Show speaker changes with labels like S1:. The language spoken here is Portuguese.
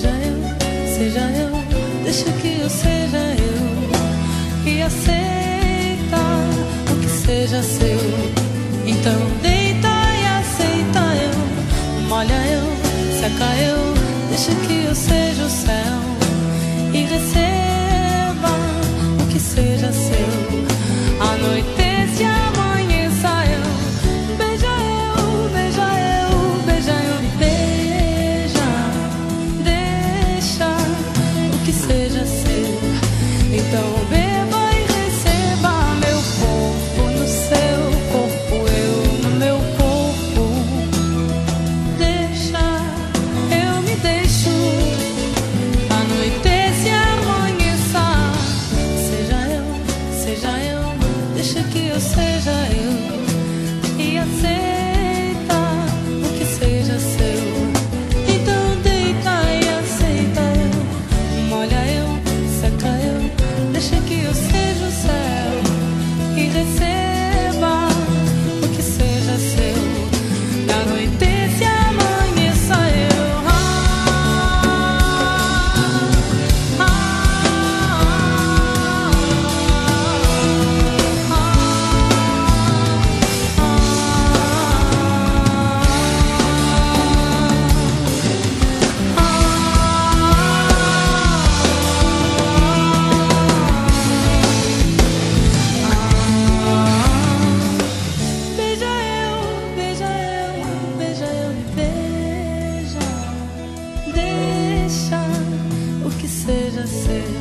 S1: seja eu, seja eu, deixa que eu seja eu e aceita o que seja seu. Então deita e aceita eu, molha eu, seca eu, deixa que it says the same.